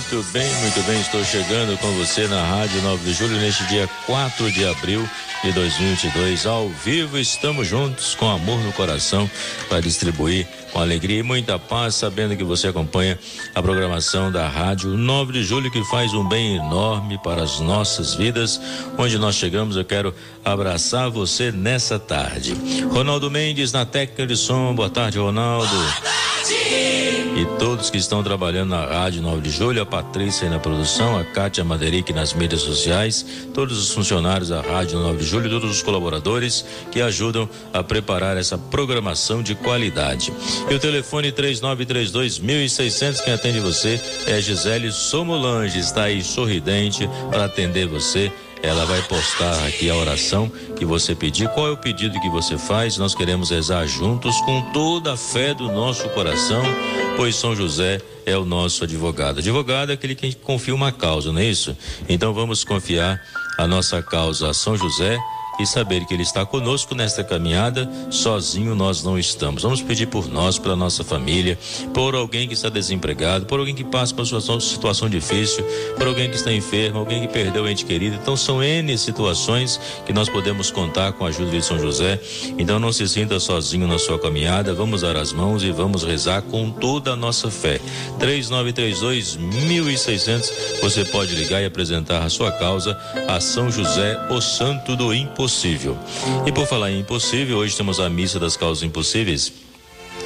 Muito bem, muito bem. Estou chegando com você na Rádio 9 de Julho neste dia 4 de abril de 2022. Ao vivo, estamos juntos com amor no coração para distribuir com alegria e muita paz, sabendo que você acompanha a programação da Rádio 9 de Julho, que faz um bem enorme para as nossas vidas. Onde nós chegamos, eu quero abraçar você nessa tarde. Ronaldo Mendes na técnica de som. Boa tarde, Ronaldo. Boa tarde! E todos que estão trabalhando na Rádio 9 de Julho, a Patrícia na produção, a Kátia Maderic nas mídias sociais, todos os funcionários da Rádio 9 de Julho, todos os colaboradores que ajudam a preparar essa programação de qualidade. E o telefone 3932 1600, quem atende você é Gisele Somolange, está aí sorridente para atender você ela vai postar aqui a oração que você pedir. Qual é o pedido que você faz? Nós queremos rezar juntos com toda a fé do nosso coração, pois São José é o nosso advogado. Advogado é aquele que confia uma causa, não é isso? Então vamos confiar a nossa causa a São José e saber que Ele está conosco nesta caminhada, sozinho nós não estamos. Vamos pedir por nós, pela nossa família, por alguém que está desempregado, por alguém que passa por uma situação difícil, por alguém que está enfermo, alguém que perdeu o ente querido. Então são N situações que nós podemos contar com a ajuda de São José. Então não se sinta sozinho na sua caminhada, vamos dar as mãos e vamos rezar com toda a nossa fé. 3932 1600, você pode ligar e apresentar a sua causa a São José, o Santo do Impossível impossível. E por falar em impossível, hoje temos a missa das causas impossíveis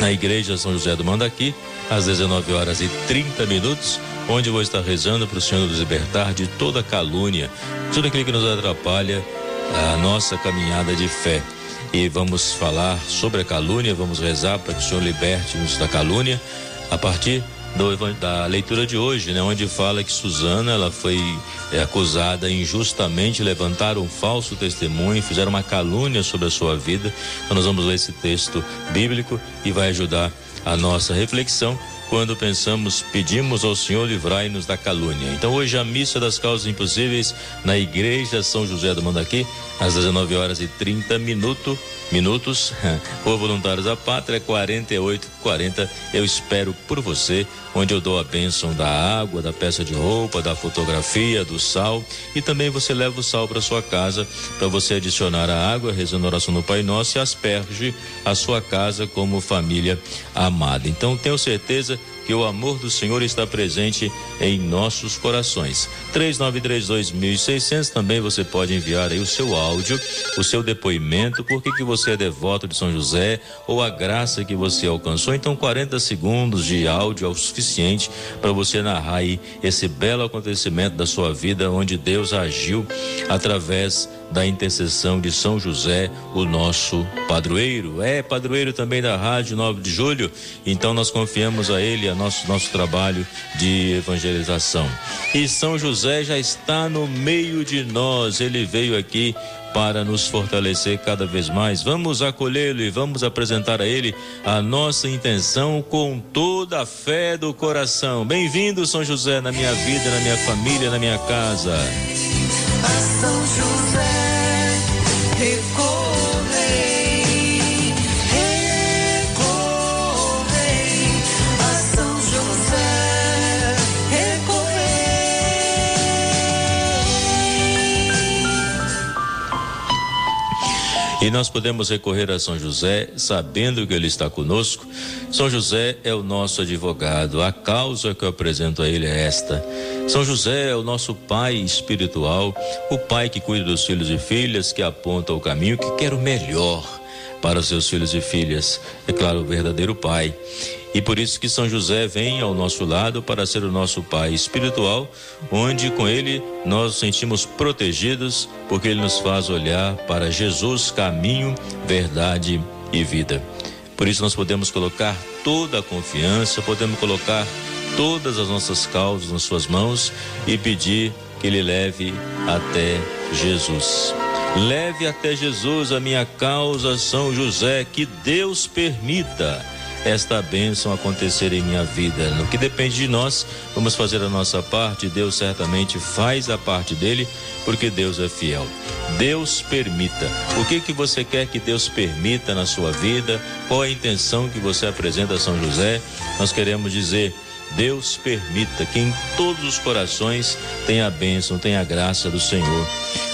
na igreja São José do Mandaqui, às 19 horas e 30 minutos, onde vou estar rezando para o Senhor nos libertar de toda calúnia, tudo aquilo que nos atrapalha a nossa caminhada de fé. E vamos falar sobre a calúnia, vamos rezar para que o Senhor liberte-nos da calúnia a partir do, da leitura de hoje, né, onde fala que Suzana ela foi é, acusada injustamente de levantar um falso testemunho, fizeram uma calúnia sobre a sua vida. Então nós vamos ler esse texto bíblico e vai ajudar a nossa reflexão quando pensamos, pedimos ao Senhor livrai-nos da calúnia. Então hoje a missa das causas impossíveis na igreja São José do Mandaqui, às 19 horas e 30 minutos minutos. Por Voluntários da Pátria, 48 40. Eu espero por você, onde eu dou a bênção da água, da peça de roupa, da fotografia, do sal. E também você leva o sal para sua casa, para você adicionar a água, rezando a oração no Pai Nosso e asperge a sua casa como família amada. Então tenho certeza que o amor do Senhor está presente em nossos corações. 3932.600 também você pode enviar aí o seu áudio, o seu depoimento, por que que você é devoto de São José ou a graça que você alcançou. Então 40 segundos de áudio é o suficiente para você narrar aí esse belo acontecimento da sua vida onde Deus agiu através da intercessão de São José, o nosso padroeiro. É padroeiro também da Rádio 9 de Julho, então nós confiamos a ele a nosso nosso trabalho de evangelização. E São José já está no meio de nós. Ele veio aqui para nos fortalecer cada vez mais. Vamos acolhê-lo e vamos apresentar a ele a nossa intenção com toda a fé do coração. Bem-vindo, São José, na minha vida, na minha família, na minha casa. A São José, E nós podemos recorrer a São José, sabendo que Ele está conosco. São José é o nosso advogado. A causa que eu apresento a Ele é esta. São José é o nosso pai espiritual, o pai que cuida dos filhos e filhas, que aponta o caminho, que quer o melhor para os seus filhos e filhas. É claro, o verdadeiro pai. E por isso que São José vem ao nosso lado para ser o nosso pai espiritual, onde com ele nós nos sentimos protegidos, porque ele nos faz olhar para Jesus, caminho, verdade e vida. Por isso nós podemos colocar toda a confiança, podemos colocar todas as nossas causas nas suas mãos e pedir que ele leve até Jesus. Leve até Jesus a minha causa, São José, que Deus permita esta bênção acontecer em minha vida. No que depende de nós, vamos fazer a nossa parte. Deus certamente faz a parte dele, porque Deus é fiel. Deus permita. O que que você quer que Deus permita na sua vida? Qual a intenção que você apresenta a São José? Nós queremos dizer Deus permita que em todos os corações tenha a bênção, tenha a graça do Senhor.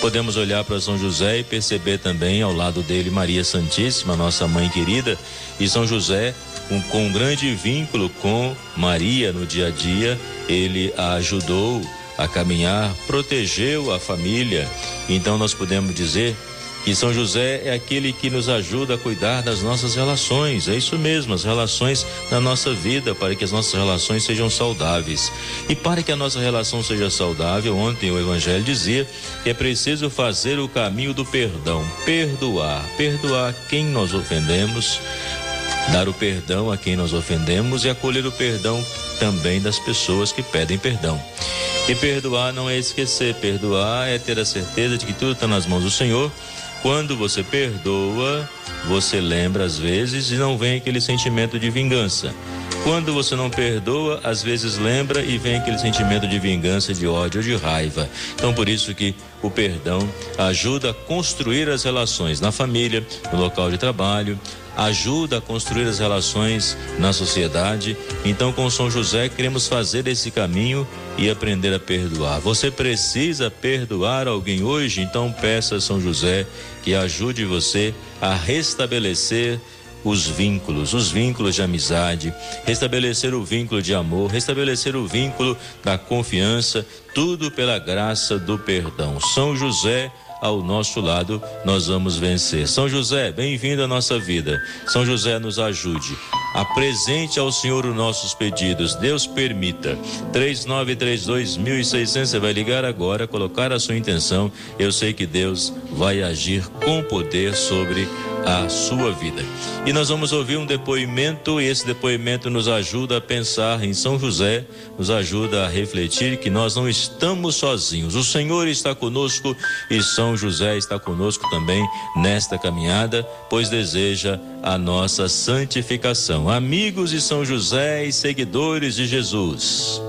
Podemos olhar para São José e perceber também ao lado dele Maria Santíssima, nossa mãe querida, e São José com, um grande vínculo com Maria no dia a dia, ele a ajudou a caminhar, protegeu a família. Então nós podemos dizer que São José é aquele que nos ajuda a cuidar das nossas relações. É isso mesmo, as relações na nossa vida, para que as nossas relações sejam saudáveis. E para que a nossa relação seja saudável, ontem o Evangelho dizia que é preciso fazer o caminho do perdão, perdoar, perdoar quem nós ofendemos, dar o perdão a quem nós ofendemos e acolher o perdão também das pessoas que pedem perdão. E perdoar não é esquecer, perdoar é ter a certeza de que tudo está nas mãos do Senhor quando você perdoa, você lembra às vezes e não vem aquele sentimento de vingança. Quando você não perdoa, às vezes lembra e vem aquele sentimento de vingança, de ódio, de raiva. Então, por isso que o perdão ajuda a construir as relações na família, no local de trabalho, ajuda a construir as relações na sociedade. Então, com São José, queremos fazer esse caminho e aprender a perdoar. Você precisa perdoar alguém hoje? Então, peça a São José que ajude você a restabelecer os vínculos, os vínculos de amizade, restabelecer o vínculo de amor, restabelecer o vínculo da confiança, tudo pela graça do perdão. São José, ao nosso lado, nós vamos vencer. São José, bem-vindo à nossa vida. São José, nos ajude. Apresente ao Senhor os nossos pedidos. Deus permita. 3932.600. Você vai ligar agora, colocar a sua intenção. Eu sei que Deus vai agir com poder sobre a sua vida. E nós vamos ouvir um depoimento, e esse depoimento nos ajuda a pensar em São José, nos ajuda a refletir que nós não estamos sozinhos. O Senhor está conosco e São José está conosco também nesta caminhada, pois deseja a nossa santificação. Amigos de São José e seguidores de Jesus.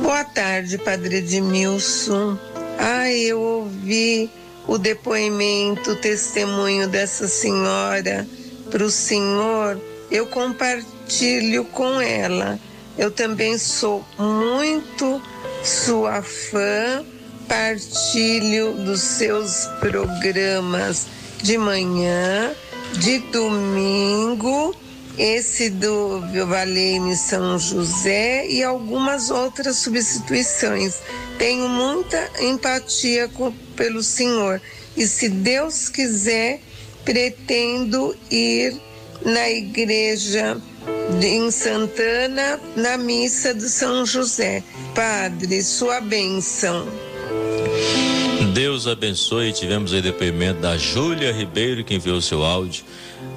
Boa tarde, Padre Edmilson. Ah, eu ouvi o depoimento, o testemunho dessa senhora para o Senhor, eu compartilho com ela. Eu também sou muito sua fã, partilho dos seus programas de manhã, de domingo, esse do Valeme São José e algumas outras substituições. Tenho muita empatia com, pelo Senhor e, se Deus quiser, pretendo ir na igreja em Santana, na missa do São José. Padre, sua bênção. Deus abençoe. Tivemos aí depoimento da Júlia Ribeiro, que enviou seu áudio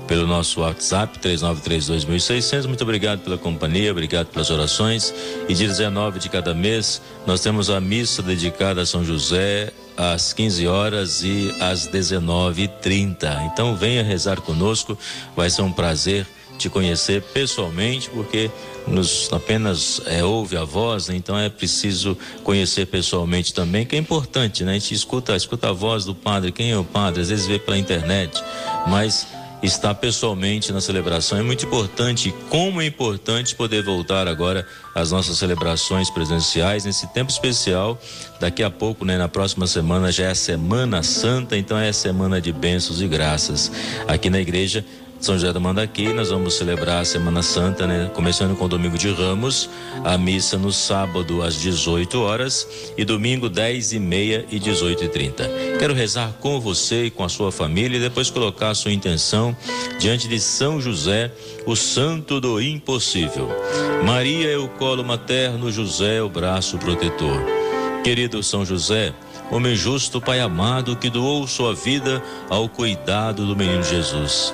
pelo nosso WhatsApp 3932.600. Muito obrigado pela companhia, obrigado pelas orações. E dia 19 de cada mês nós temos a missa dedicada a São José às 15 horas e às 19h30. Então venha rezar conosco, vai ser um prazer te conhecer pessoalmente, porque nos apenas é, ouve a voz, né? então é preciso conhecer pessoalmente também, que é importante, né? A gente escuta, escuta a voz do padre, quem é o padre, às vezes vê pela internet, mas estar pessoalmente na celebração. É muito importante, como é importante poder voltar agora às nossas celebrações presenciais nesse tempo especial. Daqui a pouco, né, na próxima semana já é a Semana Santa, então é a semana de bênçãos e graças. Aqui na igreja são José do Mandaqui, nós vamos celebrar a Semana Santa, né? Começando com o domingo de Ramos, a missa no sábado às 18 horas e domingo 10 e meia e 18 e 30. Quero rezar com você e com a sua família e depois colocar a sua intenção diante de São José, o santo do impossível. Maria é o colo materno, José é o braço protetor. Querido São José, homem justo, Pai amado, que doou sua vida ao cuidado do menino Jesus.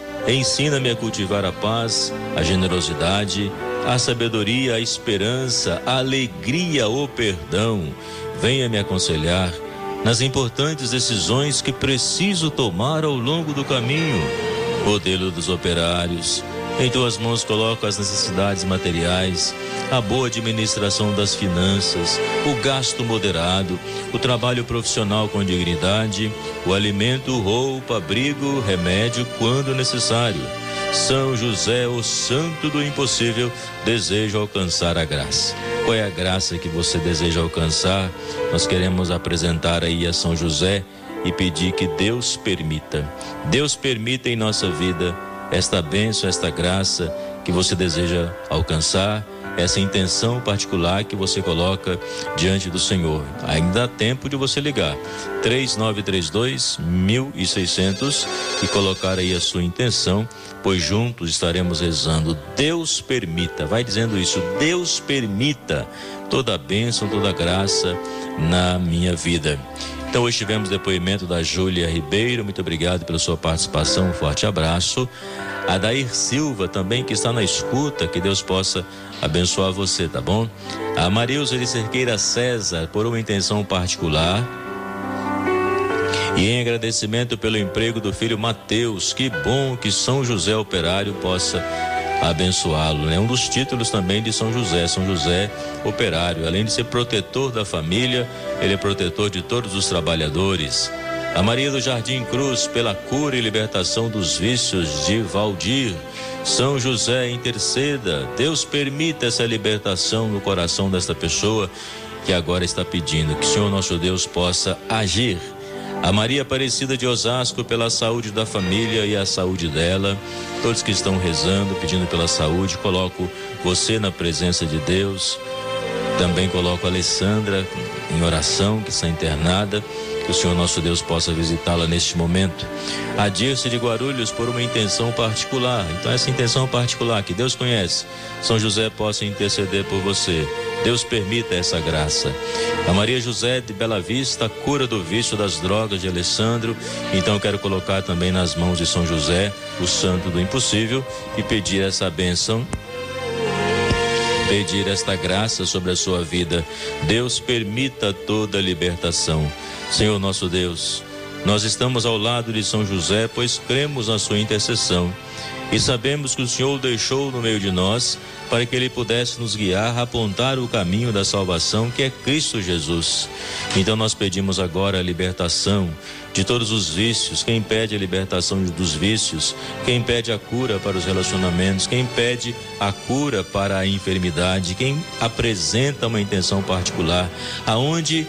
ensina-me a cultivar a paz, a generosidade, a sabedoria, a esperança, a alegria, o perdão. Venha me aconselhar nas importantes decisões que preciso tomar ao longo do caminho. Modelo dos operários, em tuas mãos coloco as necessidades materiais, a boa administração das finanças, o gasto moderado, o trabalho profissional com dignidade, o alimento, roupa, abrigo, remédio quando necessário. São José, o santo do impossível, deseja alcançar a graça. Qual é a graça que você deseja alcançar? Nós queremos apresentar aí a São José e pedir que Deus permita. Deus permita em nossa vida esta bênção, esta graça que você deseja alcançar, essa intenção particular que você coloca diante do Senhor. Ainda há tempo de você ligar 3932 1600 e colocar aí a sua intenção, pois juntos estaremos rezando. Deus permita, vai dizendo isso, Deus permita toda a bênção, toda a graça na minha vida. Então hoje tivemos depoimento da Júlia Ribeiro, muito obrigado pela sua participação, um forte abraço. A Dair Silva também que está na escuta, que Deus possa abençoar você, tá bom? A Marilza de Cerqueira César, por uma intenção particular. E em agradecimento pelo emprego do filho Mateus, que bom que São José Operário possa abençoá-lo. É um dos títulos também de São José, São José Operário. Além de ser protetor da família, ele é protetor de todos os trabalhadores. A Maria do Jardim Cruz, pela cura e libertação dos vícios de Valdir. São José, interceda. Deus permita essa libertação no coração desta pessoa que agora está pedindo. Que o Senhor nosso Deus possa agir a Maria Aparecida de Osasco pela saúde da família e a saúde dela. Todos que estão rezando, pedindo pela saúde, coloco você na presença de Deus. Também coloco a Alessandra em oração, que está internada. Que o Senhor nosso Deus possa visitá-la neste momento. A Dirce de Guarulhos por uma intenção particular. Então, essa intenção particular que Deus conhece, São José possa interceder por você. Deus permita essa graça. A Maria José de Bela Vista, cura do vício das drogas de Alessandro. Então eu quero colocar também nas mãos de São José, o santo do impossível, e pedir essa bênção pedir esta graça sobre a sua vida. Deus permita toda libertação. Senhor nosso Deus, nós estamos ao lado de São José, pois cremos na sua intercessão. E sabemos que o Senhor o deixou no meio de nós para que ele pudesse nos guiar, apontar o caminho da salvação que é Cristo Jesus. Então nós pedimos agora a libertação de todos os vícios, quem pede a libertação dos vícios, quem pede a cura para os relacionamentos, quem pede a cura para a enfermidade, quem apresenta uma intenção particular, aonde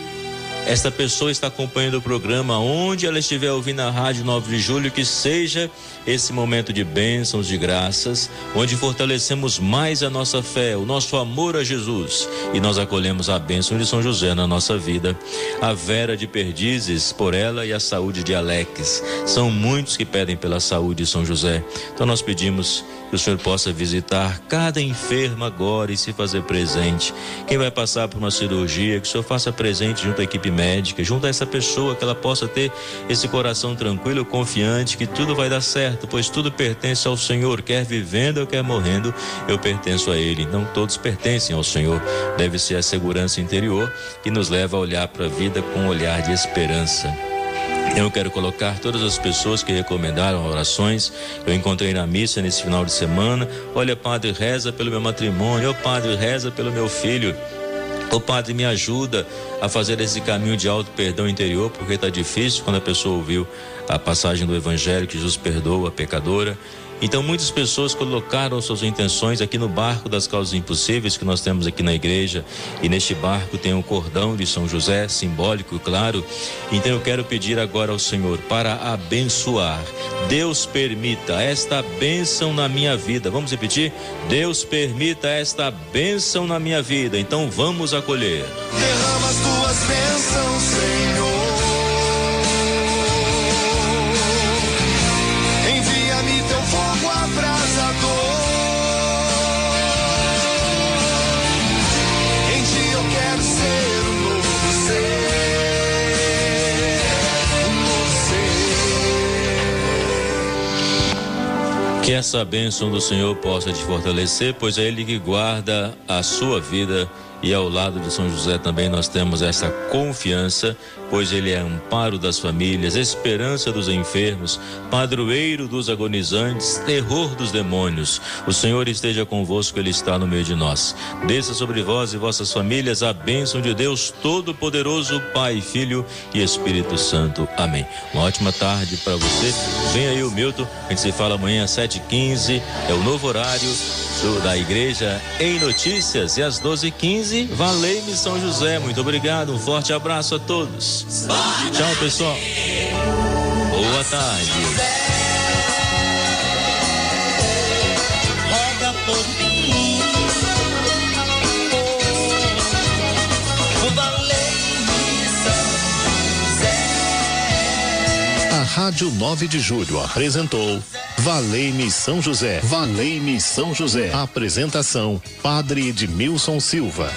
esta pessoa está acompanhando o programa, onde ela estiver ouvindo a Rádio 9 de Julho, que seja esse momento de bênçãos, de graças, onde fortalecemos mais a nossa fé, o nosso amor a Jesus e nós acolhemos a bênção de São José na nossa vida. A Vera de Perdizes, por ela e a saúde de Alex. São muitos que pedem pela saúde de São José. Então nós pedimos que o Senhor possa visitar cada enfermo agora e se fazer presente. Quem vai passar por uma cirurgia, que o Senhor faça presente junto à equipe médica, junto a essa pessoa, que ela possa ter esse coração tranquilo, confiante, que tudo vai dar certo, pois tudo pertence ao Senhor, quer vivendo ou quer morrendo, eu pertenço a Ele. Então todos pertencem ao Senhor. Deve ser a segurança interior que nos leva a olhar para a vida com um olhar de esperança. Eu quero colocar todas as pessoas que recomendaram orações. Eu encontrei na missa nesse final de semana. Olha, Padre, reza pelo meu matrimônio. Ô, Padre, reza pelo meu filho. Ô Padre, me ajuda a fazer esse caminho de alto perdão interior, porque está difícil quando a pessoa ouviu a passagem do Evangelho que Jesus perdoa a pecadora. Então, muitas pessoas colocaram suas intenções aqui no barco das causas impossíveis que nós temos aqui na igreja. E neste barco tem o cordão de São José, simbólico, claro. Então, eu quero pedir agora ao Senhor para abençoar. Deus permita esta bênção na minha vida. Vamos repetir? Deus permita esta bênção na minha vida. Então, vamos acolher. Derrama as tuas bênçãos, Senhor. Que essa bênção do Senhor possa te fortalecer, pois é Ele que guarda a sua vida e ao lado de São José também nós temos essa confiança, pois ele é amparo das famílias, esperança dos enfermos, padroeiro dos agonizantes, terror dos demônios. O Senhor esteja convosco, ele está no meio de nós. Desça sobre vós e vossas famílias a bênção de Deus Todo-Poderoso, Pai, Filho e Espírito Santo. Amém. Uma ótima tarde para você. Vem aí o Milton, a gente se fala amanhã às 7h15, é o novo horário do, da igreja em notícias e às 12h15, Valei-me São José. Muito obrigado, um forte abraço a todos. Tchau, pessoal. Boa tarde. Roda por mim. A Rádio 9 de Julho apresentou Valei-me São José. Valei-me São José. Apresentação: Padre Edmilson Silva.